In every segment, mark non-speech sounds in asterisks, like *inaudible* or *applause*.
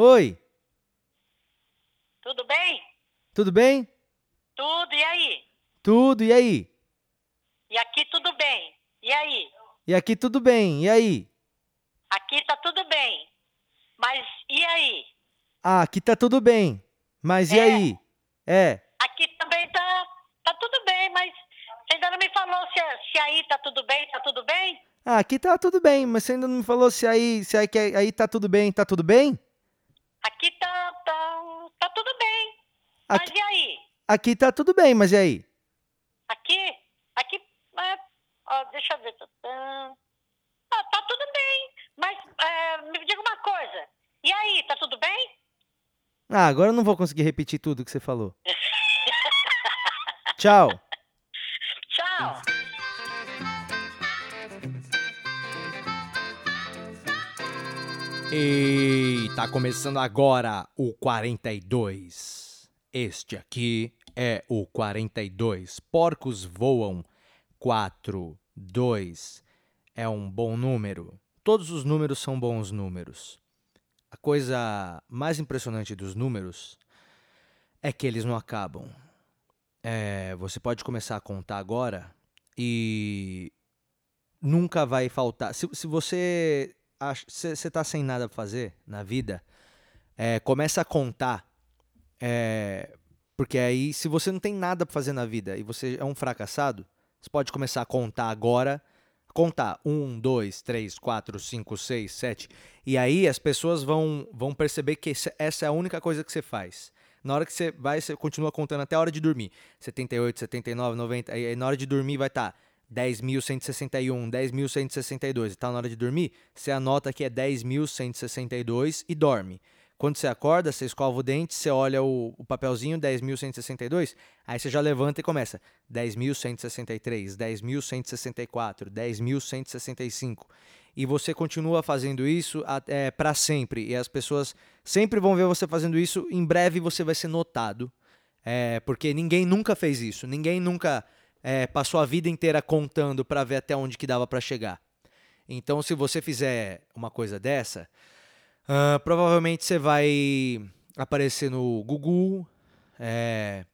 Oi, Tudo bem? tudo bem? Tudo, e aí? Tudo, e aí? E aqui tudo bem. E aí? E aqui tudo bem, e aí? Aqui tá tudo bem. Mas e aí? Ah, aqui tá tudo bem. Mas e É. aí? É. Aqui também tá, tá tudo bem, mas você ainda não me falou se, se aí tá tudo bem, tá tudo bem? Ah, aqui tá tudo bem, mas você ainda não me falou se aí, se aí, que aí tá tudo bem, tá tudo bem? Aqui tá, tá, tá tudo bem. Mas Aqui, e aí? aqui tá tudo bem, mas e aí? Aqui? Aqui, é, ó, deixa eu ver. Tá, tá, ah, tá tudo bem. Mas é, me diga uma coisa. E aí, tá tudo bem? Ah, agora eu não vou conseguir repetir tudo que você falou. *laughs* Tchau. Tchau. E tá começando agora o 42. Este aqui é o 42. Porcos voam 4, 2. É um bom número. Todos os números são bons números. A coisa mais impressionante dos números é que eles não acabam. É, você pode começar a contar agora e nunca vai faltar. Se, se você você está sem nada pra fazer na vida, é, começa a contar. é, porque aí, se você não tem nada pra fazer na vida e você é um fracassado, você pode começar a contar agora. Contar um, dois, três, quatro, cinco, seis, sete. E aí as pessoas vão, vão perceber que essa é a única coisa que você faz. Na hora que você vai, você continua contando até a hora de dormir. 78, 79, 90. Aí na hora de dormir vai tá estar 10.161, 10.162. E tá na hora de dormir, você anota que é 10.162 e dorme. Quando você acorda, você escova o dente, você olha o, o papelzinho 10.162, aí você já levanta e começa 10.163, 10.164, 10.165. E você continua fazendo isso para sempre. E as pessoas sempre vão ver você fazendo isso. Em breve você vai ser notado. É, porque ninguém nunca fez isso. Ninguém nunca é, passou a vida inteira contando para ver até onde que dava para chegar. Então, se você fizer uma coisa dessa, ah, provavelmente você vai aparecer no Google, é,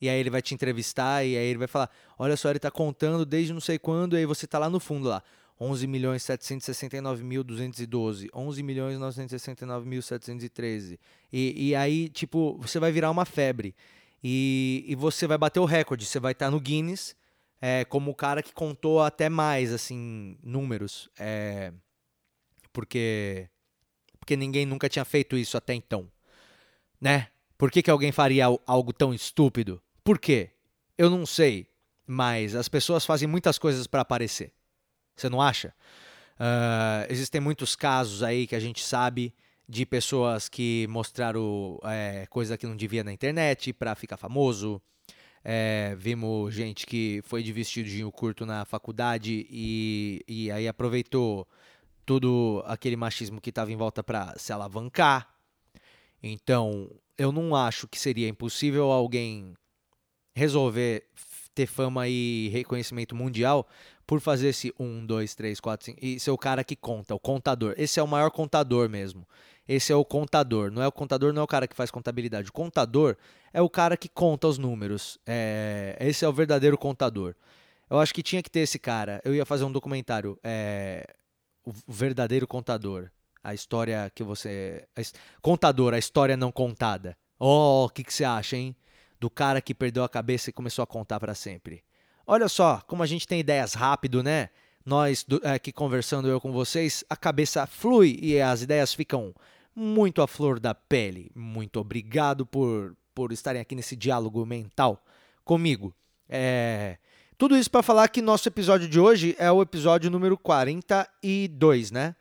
e aí ele vai te entrevistar, e aí ele vai falar: Olha só, ele tá contando desde não sei quando, e aí você tá lá no fundo lá. 11 milhões 769.212, 11 milhões 969.713. E, e aí, tipo, você vai virar uma febre. E, e você vai bater o recorde. Você vai estar no Guinness é, como o cara que contou até mais, assim, números. É, porque, porque ninguém nunca tinha feito isso até então. Né? Por que, que alguém faria al- algo tão estúpido? Por quê? Eu não sei. Mas as pessoas fazem muitas coisas para aparecer. Você não acha? Ah, existem muitos casos aí que a gente sabe de pessoas que mostraram é, coisa que não devia na internet para ficar famoso. É, vimos gente que foi de vestidinho curto na faculdade e, e aí aproveitou todo aquele machismo que estava em volta para se alavancar. Então, eu não acho que seria impossível alguém resolver ter fama e reconhecimento mundial por fazer esse 1, 2, 3, 4, 5 e ser o cara que conta, o contador. Esse é o maior contador mesmo. Esse é o contador. Não é o contador, não é o cara que faz contabilidade. O contador é o cara que conta os números. É, esse é o verdadeiro contador. Eu acho que tinha que ter esse cara. Eu ia fazer um documentário. é, o verdadeiro contador. A história que você. a contador, a história não contada. Oh, o que, que você acha, hein? Do cara que perdeu a cabeça e começou a contar pra sempre. Olha só, como a gente tem ideias rápido, né? Nós do- aqui conversando eu com vocês, a cabeça flui e as ideias ficam muito à flor da pele. Muito obrigado por, por estarem aqui nesse diálogo mental comigo. É, tudo isso para falar que nosso episódio de hoje é o episódio número 42, né?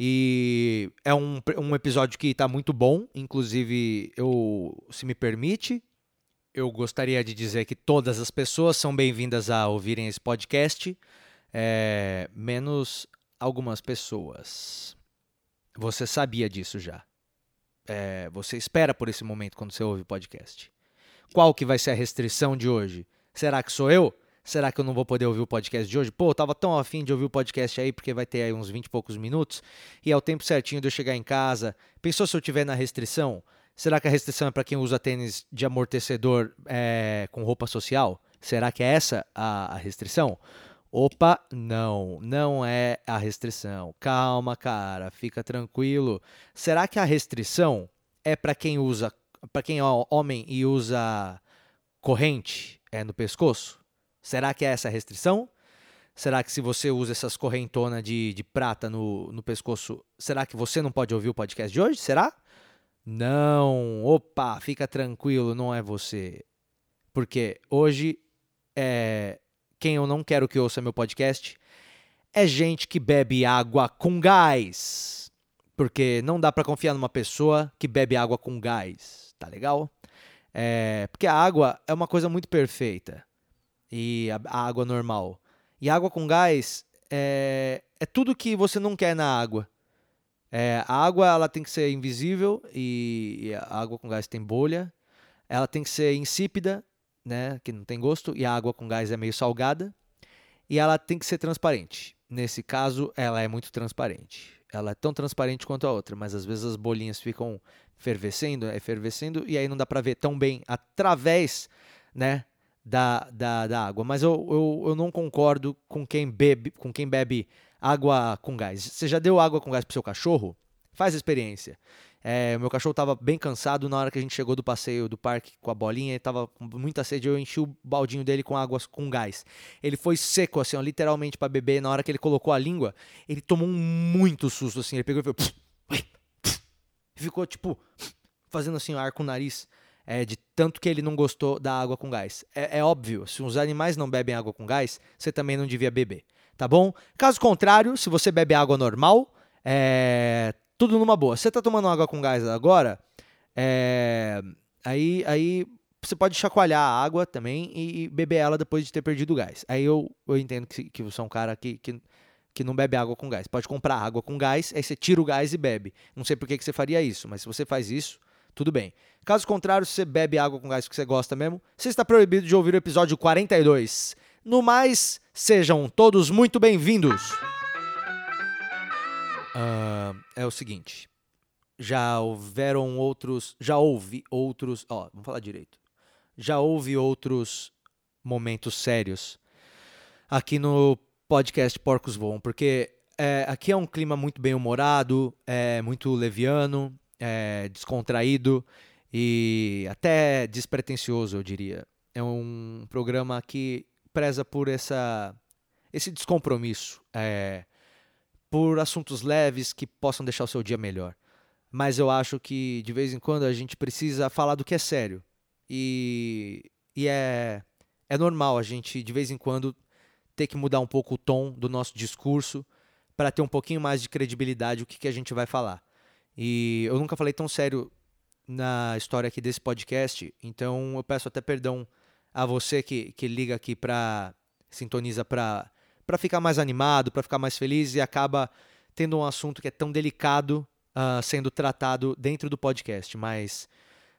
E é um, um episódio que tá muito bom, inclusive eu, se me permite, eu gostaria de dizer que todas as pessoas são bem-vindas a ouvirem esse podcast, é, menos algumas pessoas. Você sabia disso já. É, você espera por esse momento quando você ouve o podcast. Qual que vai ser a restrição de hoje? Será que sou eu? Será que eu não vou poder ouvir o podcast de hoje? Pô, eu tava tão afim de ouvir o podcast aí, porque vai ter aí uns 20 e poucos minutos, e é o tempo certinho de eu chegar em casa. Pensou se eu tiver na restrição? Será que a restrição é para quem usa tênis de amortecedor é, com roupa social? Será que é essa a, a restrição? Opa, não, não é a restrição. Calma, cara, fica tranquilo. Será que a restrição é para quem usa, para quem é homem e usa corrente é no pescoço? Será que é essa a restrição? Será que se você usa essas correntonas de, de prata no, no pescoço, será que você não pode ouvir o podcast de hoje? Será? Não, opa, fica tranquilo, não é você. Porque hoje é, quem eu não quero que ouça meu podcast é gente que bebe água com gás. Porque não dá para confiar numa pessoa que bebe água com gás, tá legal? É, porque a água é uma coisa muito perfeita. E a, a água normal. E água com gás é, é tudo que você não quer na água. É, a água ela tem que ser invisível e, e a água com gás tem bolha. Ela tem que ser insípida né, que não tem gosto, e a água com gás é meio salgada, e ela tem que ser transparente. Nesse caso, ela é muito transparente. Ela é tão transparente quanto a outra, mas às vezes as bolinhas ficam fervescendo, efervescendo, e aí não dá para ver tão bem através, né, da, da, da água. Mas eu, eu, eu não concordo com quem bebe, com quem bebe água com gás. Você já deu água com gás pro seu cachorro? Faz a experiência. É, meu cachorro estava bem cansado na hora que a gente chegou do passeio do parque com a bolinha, ele estava com muita sede, eu enchi o baldinho dele com água com gás. Ele foi seco, assim, ó, literalmente para beber. Na hora que ele colocou a língua, ele tomou um muito susto, assim. Ele pegou e foi. Ficou, tipo, fazendo assim, ar com o nariz. É, de tanto que ele não gostou da água com gás. É, é, óbvio, se os animais não bebem água com gás, você também não devia beber, tá bom? Caso contrário, se você bebe água normal, é, tudo numa boa. Você tá tomando água com gás agora, é, aí, aí você pode chacoalhar a água também e, beber ela depois de ter perdido o gás. Aí eu, eu entendo que, que você é um cara que, que, que não bebe água com gás. Pode comprar água com gás, aí você tira o gás e bebe. Não sei por que, que você faria isso, mas se você faz isso, tudo bem. Caso contrário, se você bebe água com gás que você gosta mesmo, você está proibido de ouvir o episódio 42. No mais, sejam todos muito bem-vindos. Uh, é o seguinte. Já houveram outros. Já houve outros. Ó, vamos falar direito. Já houve outros momentos sérios aqui no podcast Porcos Voam, porque é, aqui é um clima muito bem humorado, é muito leviano, é descontraído e até despretensioso, eu diria. É um programa que preza por essa, esse descompromisso. É, por assuntos leves que possam deixar o seu dia melhor. Mas eu acho que de vez em quando a gente precisa falar do que é sério. E, e é, é normal a gente, de vez em quando, ter que mudar um pouco o tom do nosso discurso para ter um pouquinho mais de credibilidade o que, que a gente vai falar. E eu nunca falei tão sério na história aqui desse podcast, então eu peço até perdão a você que, que liga aqui para sintoniza para para ficar mais animado, para ficar mais feliz e acaba tendo um assunto que é tão delicado uh, sendo tratado dentro do podcast. Mas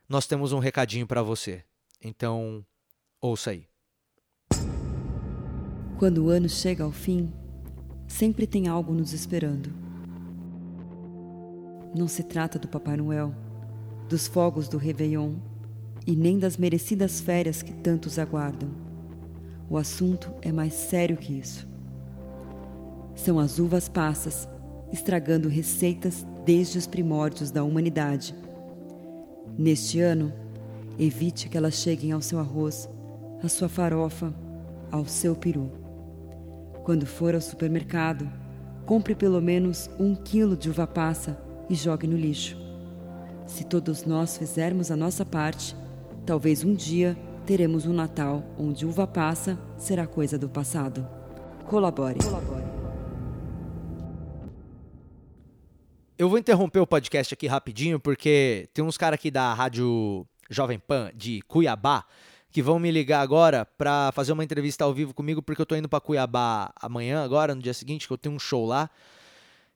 nós temos um recadinho para você. Então, ouça aí. Quando o ano chega ao fim, sempre tem algo nos esperando. Não se trata do Papai Noel, dos fogos do Réveillon e nem das merecidas férias que tantos aguardam. O assunto é mais sério que isso. São as uvas passas, estragando receitas desde os primórdios da humanidade. Neste ano, evite que elas cheguem ao seu arroz, à sua farofa, ao seu peru. Quando for ao supermercado, compre pelo menos um quilo de uva passa e jogue no lixo. Se todos nós fizermos a nossa parte, talvez um dia teremos um Natal onde uva passa será coisa do passado. Colabore. Colabore. Eu vou interromper o podcast aqui rapidinho, porque tem uns caras aqui da Rádio Jovem Pan de Cuiabá que vão me ligar agora para fazer uma entrevista ao vivo comigo, porque eu tô indo para Cuiabá amanhã, agora, no dia seguinte, que eu tenho um show lá.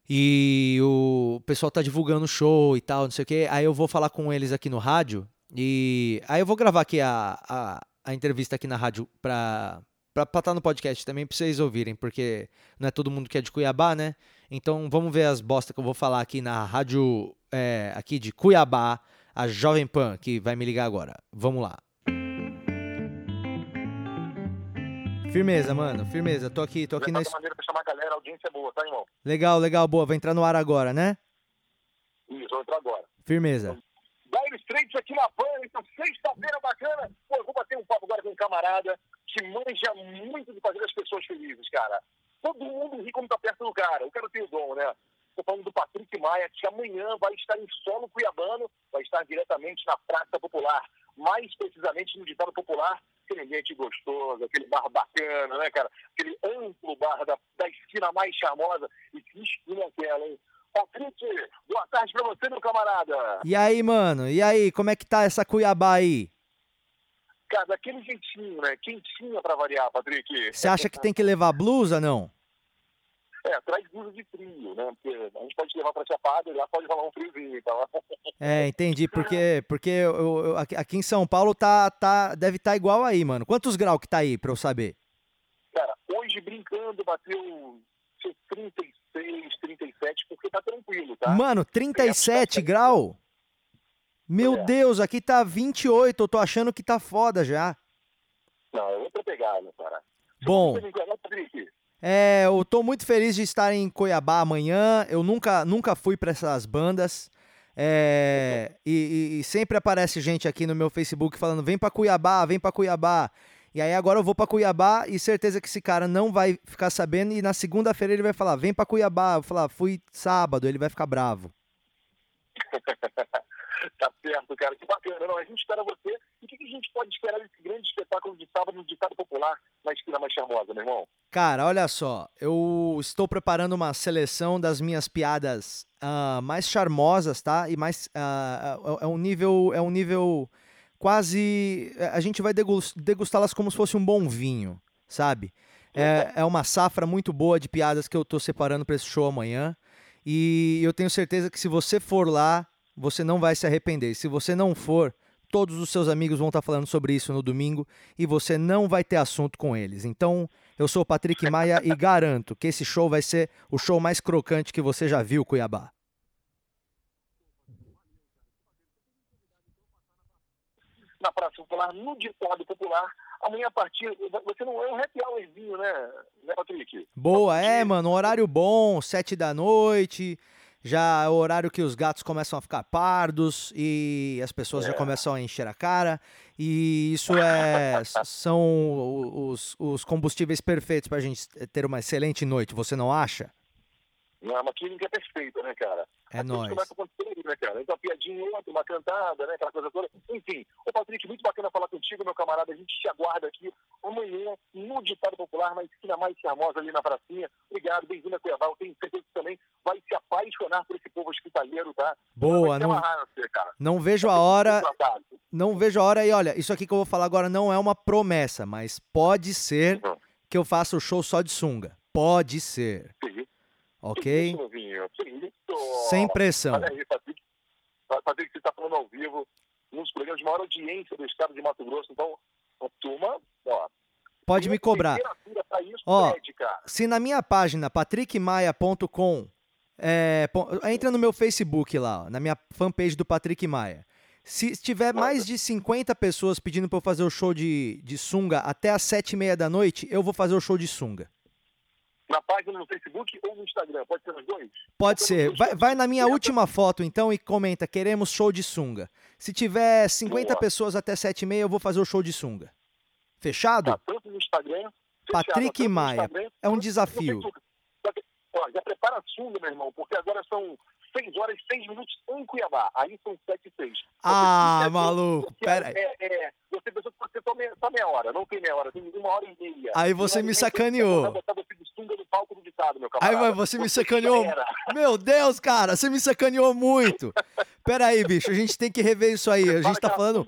E o pessoal tá divulgando o show e tal, não sei o quê. Aí eu vou falar com eles aqui no rádio. E aí eu vou gravar aqui a, a, a entrevista aqui na rádio pra, pra estar tá no podcast também, pra vocês ouvirem, porque não é todo mundo que é de Cuiabá, né? Então vamos ver as bostas que eu vou falar aqui na rádio é, aqui de Cuiabá, a Jovem Pan, que vai me ligar agora. Vamos lá. Firmeza, mano, firmeza. Tô aqui, tô aqui na. maneira pra chamar a galera, a audiência é boa, tá, irmão? Legal, legal, boa. Vai entrar no ar agora, né? Isso, vou entrar agora. Firmeza. Dire Straits aqui na Pan, então sexta-feira bacana. Pô, eu vou bater um papo agora com um camarada que manja muito de fazer as pessoas felizes, cara. Todo mundo ri quando tá perto do cara. O cara tem o dom, né? Estou falando do Patrick Maia, que amanhã vai estar em solo cuiabano, vai estar diretamente na Praça Popular, mais precisamente no ditado popular, aquele ambiente gostoso, aquele bar bacana, né, cara? Aquele amplo bar da, da esquina mais charmosa. E que esquina é aquela, hein? Patrick, boa tarde pra você, meu camarada. E aí, mano? E aí, como é que tá essa Cuiabá aí? Cara, daquele jeitinho, né? Quentinha pra variar, Patrick. Você acha que tem que levar blusa, não? É, traz blusa de frio, né? Porque a gente pode levar pra Chapada e lá pode rolar um friozinho, então. É, entendi. Porque, porque eu, eu, aqui em São Paulo tá, tá, deve estar tá igual aí, mano. Quantos graus que tá aí, pra eu saber? Cara, hoje brincando bateu 36, 37, porque tá tranquilo, tá? Mano, 37 graus? Meu é. Deus, aqui tá 28, eu tô achando que tá foda já. Não, é outra pegada, cara. Bom. É, eu tô muito feliz de estar em Cuiabá amanhã. Eu nunca, nunca fui para essas bandas. É, e, e, sempre aparece gente aqui no meu Facebook falando: vem para Cuiabá, vem para Cuiabá. E aí agora eu vou para Cuiabá e certeza que esse cara não vai ficar sabendo. E na segunda-feira ele vai falar: vem para Cuiabá. Eu vou falar: fui sábado. Ele vai ficar bravo. *laughs* tá certo, cara. Que bacana. Não, a gente espera você. E o que, que a gente pode esperar desse grande espetáculo de sábado no Ditado Popular na esquina mais charmosa, meu irmão? Cara, olha só. Eu estou preparando uma seleção das minhas piadas uh, mais charmosas, tá? E mais. Uh, é um nível. É um nível quase. A gente vai degustá-las como se fosse um bom vinho, sabe? É, é uma safra muito boa de piadas que eu tô separando para esse show amanhã. E eu tenho certeza que se você for lá, você não vai se arrepender. Se você não for, todos os seus amigos vão estar falando sobre isso no domingo e você não vai ter assunto com eles. Então, eu sou o Patrick Maia e *laughs* garanto que esse show vai ser o show mais crocante que você já viu, Cuiabá. Na Praça Popular, no ditado popular, amanhã a partir. Você não é um happy hourzinho, né, né Patrick? Boa, é, mano. Horário bom, sete da noite já é o horário que os gatos começam a ficar pardos e as pessoas é. já começam a encher a cara. E isso é *laughs* são os, os combustíveis perfeitos para a gente ter uma excelente noite, você não acha? É uma clínica perfeita, né, cara? É nóis. Começa a acontecer, né, cara? Então, uma piadinha outra, uma cantada, né? Aquela coisa toda. Enfim, ô Patrick, muito bacana falar contigo, meu camarada. A gente te aguarda aqui amanhã no Ditado Popular, na esquina mais charmosa ali na pracinha. Obrigado, bem-vindo a Cuiabá. Eu tenho certeza que também vai se apaixonar por esse povo hospitaleiro, tá? Boa, não, você, não vejo a hora. Não vejo a hora. E olha, isso aqui que eu vou falar agora não é uma promessa, mas pode ser uhum. que eu faça o show só de sunga. Pode ser. Sim. Ok? Sem pressão. Olha aí, Patrick. Patrick, você está falando ao vivo, nos programas de maior audiência do estado de Mato Grosso. Então, a turma, ó. Pode me cobrar. Ó, se na minha página, patrickmaia.com, é, entra no meu Facebook lá, ó, na minha fanpage do Patrick Maia. Se tiver mais de 50 pessoas pedindo para eu fazer o show de, de sunga até as 7 e meia da noite, eu vou fazer o show de sunga. Na página no Facebook ou no Instagram? Pode ser nos dois? Pode ser. Vai, vai, na minha última foto, então, e comenta: queremos show de sunga. Se tiver 50 Boa. pessoas até 7h30, eu vou fazer o show de sunga. Fechado? Tá, tanto no Instagram. Patrick fechado, Maia. Instagram, é um desafio. Ó, já prepara a sunga, meu irmão, porque agora são 6 horas e 6 minutos em Cuiabá. Aí são 7 e 6. Ah, maluco, pera aí. É, é, você pensou que você só meia, só meia hora, não tem meia hora, tem uma hora e meia. Aí você me sacaneou. Aí, mas você me sacaneou. Meu Deus, cara, você me sacaneou muito. Pera aí, bicho, a gente tem que rever isso aí. A gente tá falando.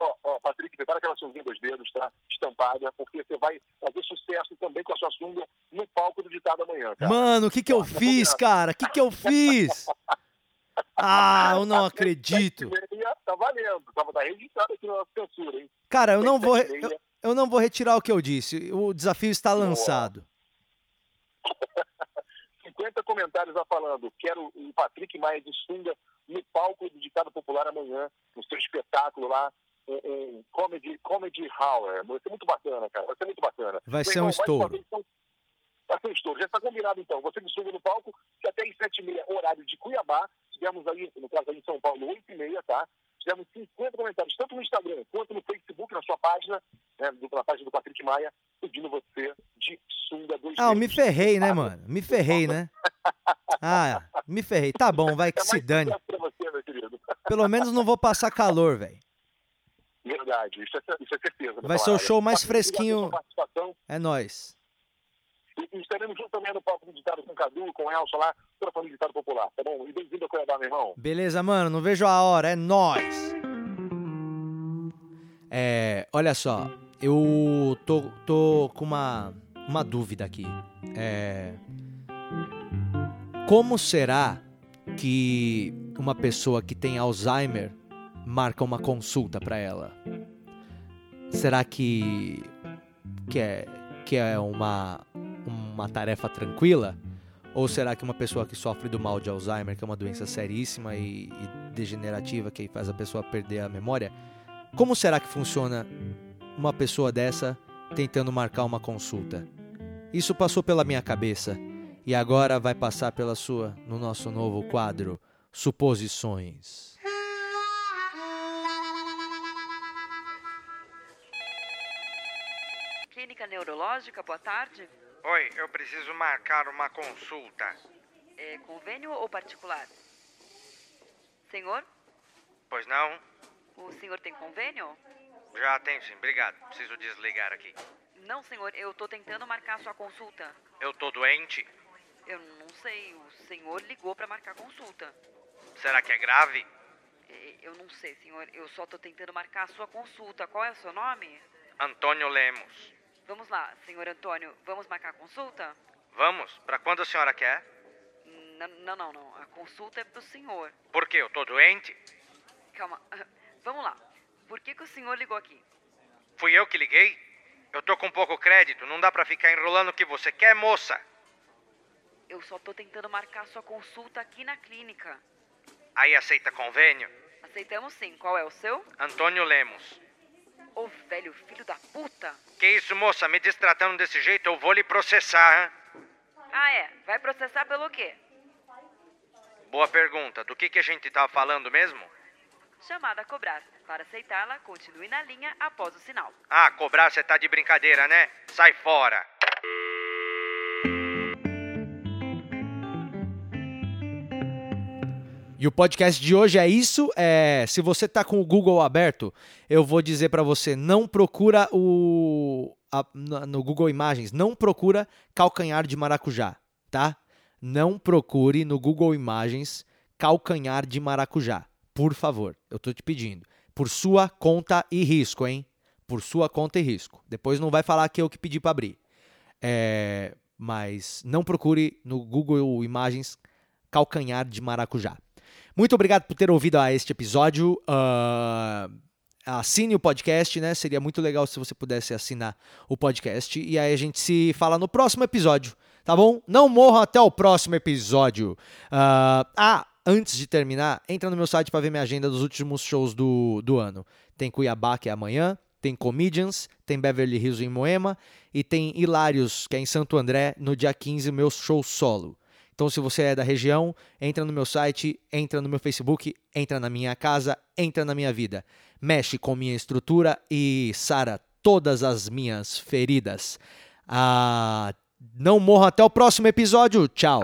Ó, ó, Patrick, prepara aquela sunguinha dos dedos, tá? Estampada, porque você vai fazer sucesso também com a sua sunga no palco ditado amanhã, cara. Mano, o que que eu fiz, cara? O que que eu fiz? Ah, eu não acredito. Tá valendo. Tava tá registrado aqui na censura, hein? Cara, eu não vou. Eu, eu não vou retirar o que eu disse. O desafio está lançado. *laughs* 50 comentários já falando. Quero o Patrick Maia de Sunga no palco do Ditado Popular amanhã, no seu espetáculo lá, um, comedy, comedy hour. Vai ser muito bacana, cara. Vai ser muito bacana. Vai ser um estouro. fazer- Vai ser um estouro. Já está combinado, então. Você de Sunga no palco, que até às 7h30, horário de Cuiabá. Tivemos aí, no caso aí em São Paulo, 8h30, tá? Tivemos 50 comentários, tanto no Instagram quanto no Facebook, na sua página, né, na página do Patrick Maia, pedindo você de sunga dois Ah, eu me ferrei, né, mano? Me ferrei, *laughs* né? Ah, me ferrei. Tá bom, vai que É se dane. você. Pelo menos não vou passar calor, velho. Verdade, isso é, isso é certeza. meu Vai ser o show mais fresquinho. É nóis. E, e estaremos juntos também no palco do ditado com o Cadu, com o Elson lá, toda a família do ditado popular, tá bom? E bem-vindo a Cuiabá, meu irmão. Beleza, mano? Não vejo a hora. É nóis. É, olha só. Eu tô, tô com uma, uma dúvida aqui. É, como será que uma pessoa que tem Alzheimer marca uma consulta pra ela? Será que, que, é, que é uma, uma tarefa tranquila? Ou será que uma pessoa que sofre do mal de Alzheimer, que é uma doença seríssima e, e degenerativa que faz a pessoa perder a memória, como será que funciona uma pessoa dessa tentando marcar uma consulta? Isso passou pela minha cabeça e agora vai passar pela sua no nosso novo quadro Suposições. Clínica neurológica, boa tarde. Oi, eu preciso marcar uma consulta. É convênio ou particular? Senhor, Pois não? o senhor tem convênio? Já tenho sim, obrigado. Preciso desligar aqui. Não, senhor, eu tô tentando marcar sua consulta. Eu tô doente? Eu não sei, o senhor ligou pra marcar consulta. Será que é grave? É, Eu não sei, senhor, eu só tô tentando marcar a sua consulta. Qual é o seu nome? Antônio Lemos. Vamos lá, senhor Antônio, vamos marcar a consulta? Vamos? Pra quando a senhora quer? N- Não, não, não, a consulta é pro senhor. Por quê? Eu tô doente? Calma, *laughs* vamos lá. Por que, que o senhor ligou aqui? Fui eu que liguei? Eu tô com pouco crédito, não dá pra ficar enrolando o que você quer, moça. Eu só tô tentando marcar sua consulta aqui na clínica. Aí aceita convênio? Aceitamos sim. Qual é o seu? Antônio Lemos. Ô velho filho da puta! Que isso, moça? Me destratando desse jeito, eu vou lhe processar, hein? Ah, é? Vai processar pelo quê? Boa pergunta. Do que, que a gente tava falando mesmo? Chamada a cobrar. Para aceitá-la, continue na linha após o sinal. Ah, cobrar você tá de brincadeira, né? Sai fora. E o podcast de hoje é isso. É, se você tá com o Google aberto, eu vou dizer para você, não procura o a- no Google Imagens, não procura calcanhar de maracujá, tá? Não procure no Google Imagens calcanhar de maracujá, por favor. Eu tô te pedindo, por sua conta e risco, hein? Por sua conta e risco. Depois não vai falar que eu que pedi para abrir. É, mas não procure no Google Imagens calcanhar de maracujá. Muito obrigado por ter ouvido a este episódio. Ah, assine o podcast, né? Seria muito legal se você pudesse assinar o podcast. E aí a gente se fala no próximo episódio, tá bom? Não morram até o próximo episódio. Ah, ah, antes de terminar, entra no meu site para ver minha agenda dos últimos shows do, do ano. Tem Cuiabá, que é amanhã. Tem Comedians, tem Beverly Hills em Moema e tem Hilários, que é em Santo André, no dia 15, meu show solo. Então, se você é da região, entra no meu site, entra no meu Facebook, entra na minha casa, entra na minha vida. Mexe com minha estrutura e sara todas as minhas feridas. Ah, não morra até o próximo episódio. Tchau.